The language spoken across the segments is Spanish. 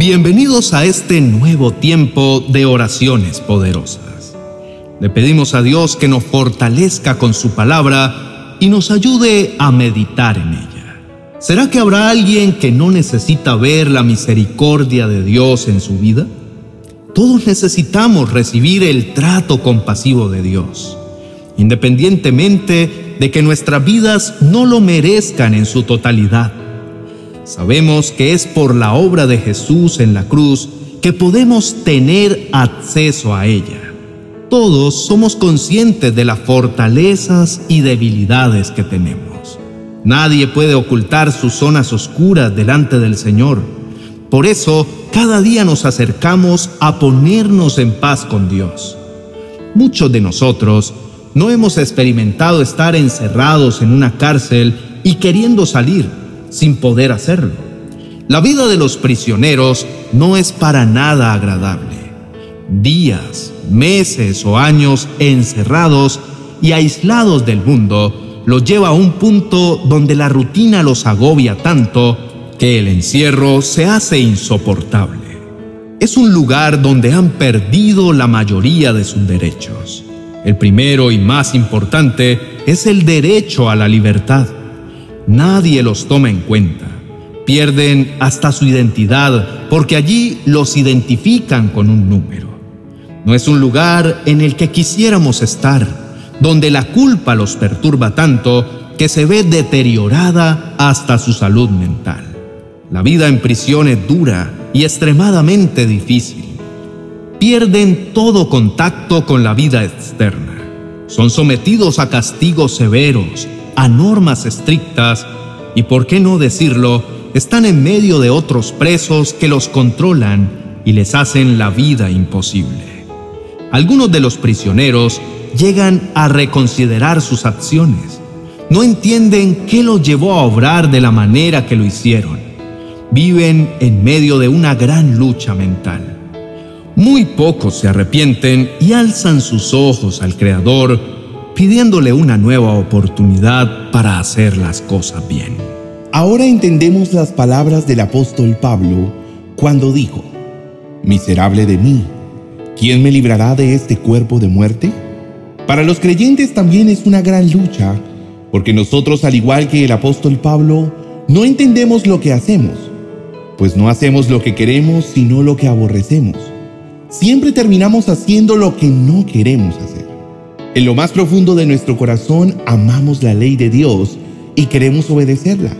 Bienvenidos a este nuevo tiempo de oraciones poderosas. Le pedimos a Dios que nos fortalezca con su palabra y nos ayude a meditar en ella. ¿Será que habrá alguien que no necesita ver la misericordia de Dios en su vida? Todos necesitamos recibir el trato compasivo de Dios, independientemente de que nuestras vidas no lo merezcan en su totalidad. Sabemos que es por la obra de Jesús en la cruz que podemos tener acceso a ella. Todos somos conscientes de las fortalezas y debilidades que tenemos. Nadie puede ocultar sus zonas oscuras delante del Señor. Por eso, cada día nos acercamos a ponernos en paz con Dios. Muchos de nosotros no hemos experimentado estar encerrados en una cárcel y queriendo salir sin poder hacerlo. La vida de los prisioneros no es para nada agradable. Días, meses o años encerrados y aislados del mundo los lleva a un punto donde la rutina los agobia tanto que el encierro se hace insoportable. Es un lugar donde han perdido la mayoría de sus derechos. El primero y más importante es el derecho a la libertad nadie los toma en cuenta. Pierden hasta su identidad porque allí los identifican con un número. No es un lugar en el que quisiéramos estar, donde la culpa los perturba tanto que se ve deteriorada hasta su salud mental. La vida en prisión es dura y extremadamente difícil. Pierden todo contacto con la vida externa. Son sometidos a castigos severos, a normas estrictas y, por qué no decirlo, están en medio de otros presos que los controlan y les hacen la vida imposible. Algunos de los prisioneros llegan a reconsiderar sus acciones. No entienden qué los llevó a obrar de la manera que lo hicieron. Viven en medio de una gran lucha mental. Muy pocos se arrepienten y alzan sus ojos al Creador pidiéndole una nueva oportunidad para hacer las cosas bien. Ahora entendemos las palabras del apóstol Pablo cuando dijo, Miserable de mí, ¿quién me librará de este cuerpo de muerte? Para los creyentes también es una gran lucha, porque nosotros, al igual que el apóstol Pablo, no entendemos lo que hacemos, pues no hacemos lo que queremos, sino lo que aborrecemos. Siempre terminamos haciendo lo que no queremos hacer. En lo más profundo de nuestro corazón amamos la ley de Dios y queremos obedecerla,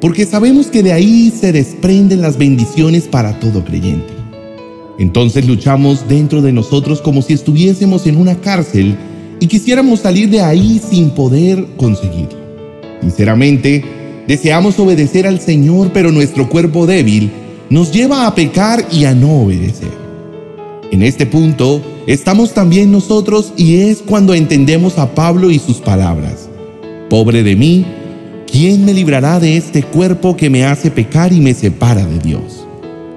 porque sabemos que de ahí se desprenden las bendiciones para todo creyente. Entonces luchamos dentro de nosotros como si estuviésemos en una cárcel y quisiéramos salir de ahí sin poder conseguirlo. Sinceramente, deseamos obedecer al Señor, pero nuestro cuerpo débil nos lleva a pecar y a no obedecer. En este punto estamos también nosotros y es cuando entendemos a Pablo y sus palabras. Pobre de mí, ¿quién me librará de este cuerpo que me hace pecar y me separa de Dios?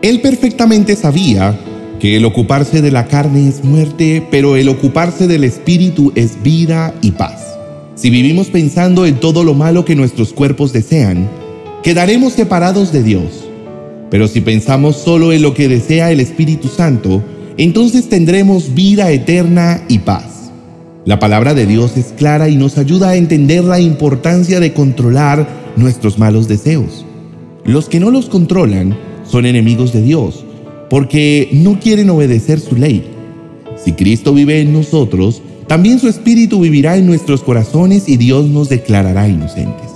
Él perfectamente sabía que el ocuparse de la carne es muerte, pero el ocuparse del espíritu es vida y paz. Si vivimos pensando en todo lo malo que nuestros cuerpos desean, quedaremos separados de Dios. Pero si pensamos solo en lo que desea el Espíritu Santo, entonces tendremos vida eterna y paz. La palabra de Dios es clara y nos ayuda a entender la importancia de controlar nuestros malos deseos. Los que no los controlan son enemigos de Dios, porque no quieren obedecer su ley. Si Cristo vive en nosotros, también su Espíritu vivirá en nuestros corazones y Dios nos declarará inocentes.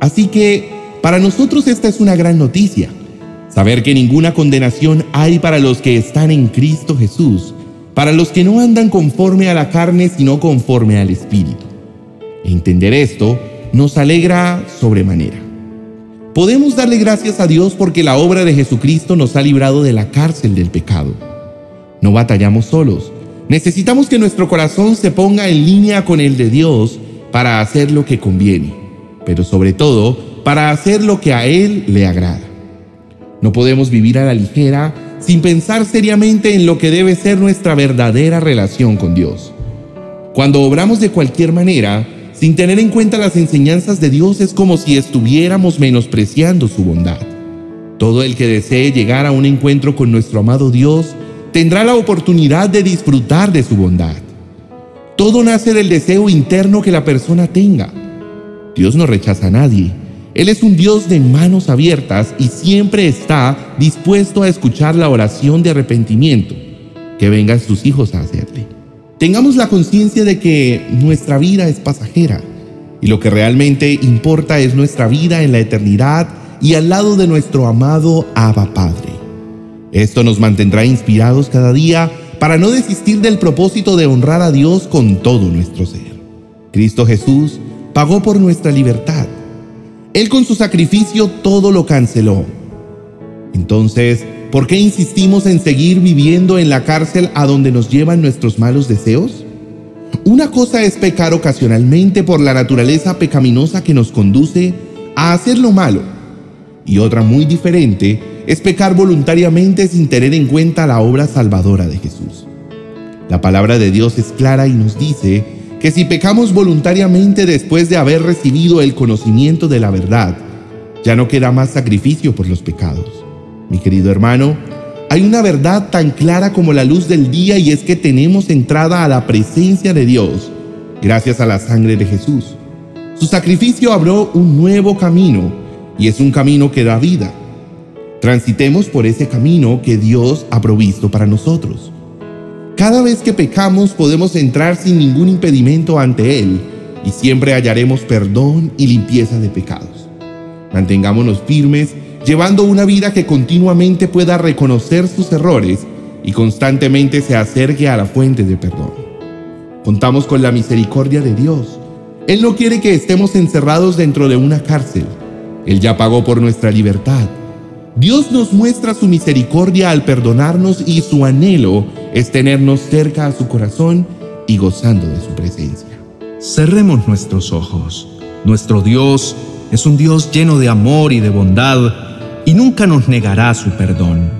Así que para nosotros esta es una gran noticia Saber que ninguna condenación hay para los que están en Cristo Jesús, para los que no andan conforme a la carne, sino conforme al Espíritu. Entender esto nos alegra sobremanera. Podemos darle gracias a Dios porque la obra de Jesucristo nos ha librado de la cárcel del pecado. No batallamos solos. Necesitamos que nuestro corazón se ponga en línea con el de Dios para hacer lo que conviene, pero sobre todo para hacer lo que a Él le agrada. No podemos vivir a la ligera sin pensar seriamente en lo que debe ser nuestra verdadera relación con Dios. Cuando obramos de cualquier manera, sin tener en cuenta las enseñanzas de Dios, es como si estuviéramos menospreciando su bondad. Todo el que desee llegar a un encuentro con nuestro amado Dios tendrá la oportunidad de disfrutar de su bondad. Todo nace del deseo interno que la persona tenga. Dios no rechaza a nadie. Él es un Dios de manos abiertas y siempre está dispuesto a escuchar la oración de arrepentimiento que vengan sus hijos a hacerle. Tengamos la conciencia de que nuestra vida es pasajera y lo que realmente importa es nuestra vida en la eternidad y al lado de nuestro amado Abba Padre. Esto nos mantendrá inspirados cada día para no desistir del propósito de honrar a Dios con todo nuestro ser. Cristo Jesús pagó por nuestra libertad. Él con su sacrificio todo lo canceló. Entonces, ¿por qué insistimos en seguir viviendo en la cárcel a donde nos llevan nuestros malos deseos? Una cosa es pecar ocasionalmente por la naturaleza pecaminosa que nos conduce a hacer lo malo y otra muy diferente es pecar voluntariamente sin tener en cuenta la obra salvadora de Jesús. La palabra de Dios es clara y nos dice que si pecamos voluntariamente después de haber recibido el conocimiento de la verdad, ya no queda más sacrificio por los pecados. Mi querido hermano, hay una verdad tan clara como la luz del día y es que tenemos entrada a la presencia de Dios gracias a la sangre de Jesús. Su sacrificio abrió un nuevo camino y es un camino que da vida. Transitemos por ese camino que Dios ha provisto para nosotros. Cada vez que pecamos podemos entrar sin ningún impedimento ante Él y siempre hallaremos perdón y limpieza de pecados. Mantengámonos firmes, llevando una vida que continuamente pueda reconocer sus errores y constantemente se acerque a la fuente de perdón. Contamos con la misericordia de Dios. Él no quiere que estemos encerrados dentro de una cárcel. Él ya pagó por nuestra libertad. Dios nos muestra su misericordia al perdonarnos y su anhelo es tenernos cerca a su corazón y gozando de su presencia. Cerremos nuestros ojos. Nuestro Dios es un Dios lleno de amor y de bondad y nunca nos negará su perdón.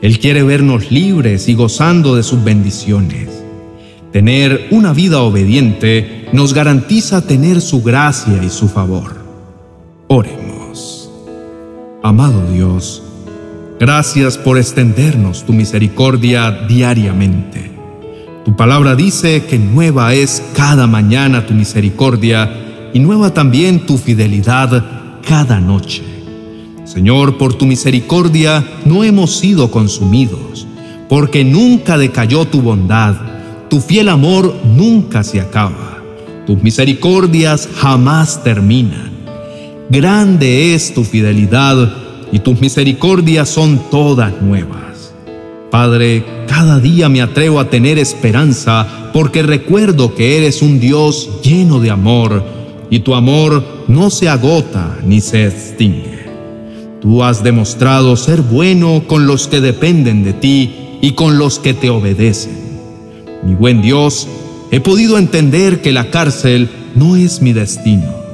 Él quiere vernos libres y gozando de sus bendiciones. Tener una vida obediente nos garantiza tener su gracia y su favor. Oremos. Amado Dios, gracias por extendernos tu misericordia diariamente. Tu palabra dice que nueva es cada mañana tu misericordia y nueva también tu fidelidad cada noche. Señor, por tu misericordia no hemos sido consumidos, porque nunca decayó tu bondad, tu fiel amor nunca se acaba, tus misericordias jamás terminan. Grande es tu fidelidad y tus misericordias son todas nuevas. Padre, cada día me atrevo a tener esperanza porque recuerdo que eres un Dios lleno de amor y tu amor no se agota ni se extingue. Tú has demostrado ser bueno con los que dependen de ti y con los que te obedecen. Mi buen Dios, he podido entender que la cárcel no es mi destino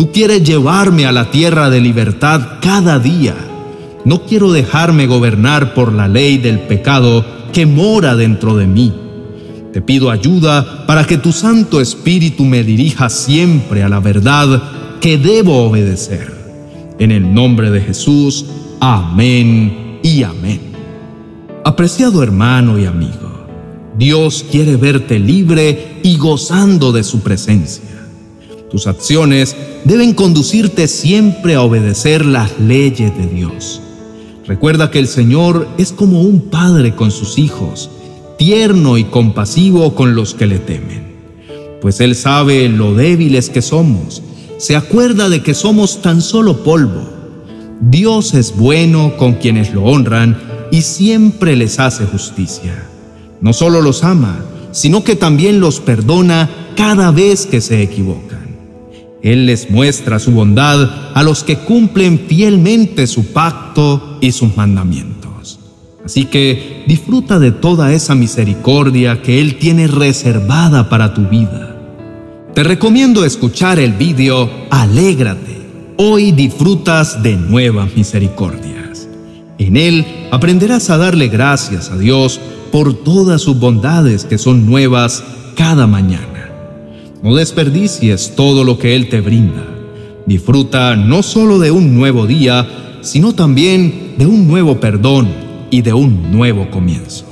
Tú quieres llevarme a la tierra de libertad cada día. No quiero dejarme gobernar por la ley del pecado que mora dentro de mí. Te pido ayuda para que tu Santo Espíritu me dirija siempre a la verdad que debo obedecer. En el nombre de Jesús, amén y amén. Apreciado hermano y amigo, Dios quiere verte libre y gozando de su presencia. Tus acciones deben conducirte siempre a obedecer las leyes de Dios. Recuerda que el Señor es como un padre con sus hijos, tierno y compasivo con los que le temen. Pues Él sabe lo débiles que somos, se acuerda de que somos tan solo polvo. Dios es bueno con quienes lo honran y siempre les hace justicia. No solo los ama, sino que también los perdona cada vez que se equivocan. Él les muestra su bondad a los que cumplen fielmente su pacto y sus mandamientos. Así que disfruta de toda esa misericordia que Él tiene reservada para tu vida. Te recomiendo escuchar el vídeo Alégrate. Hoy disfrutas de nuevas misericordias. En él aprenderás a darle gracias a Dios por todas sus bondades que son nuevas cada mañana. No desperdicies todo lo que Él te brinda. Disfruta no solo de un nuevo día, sino también de un nuevo perdón y de un nuevo comienzo.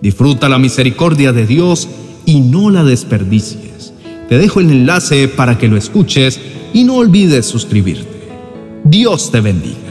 Disfruta la misericordia de Dios y no la desperdicies. Te dejo el enlace para que lo escuches y no olvides suscribirte. Dios te bendiga.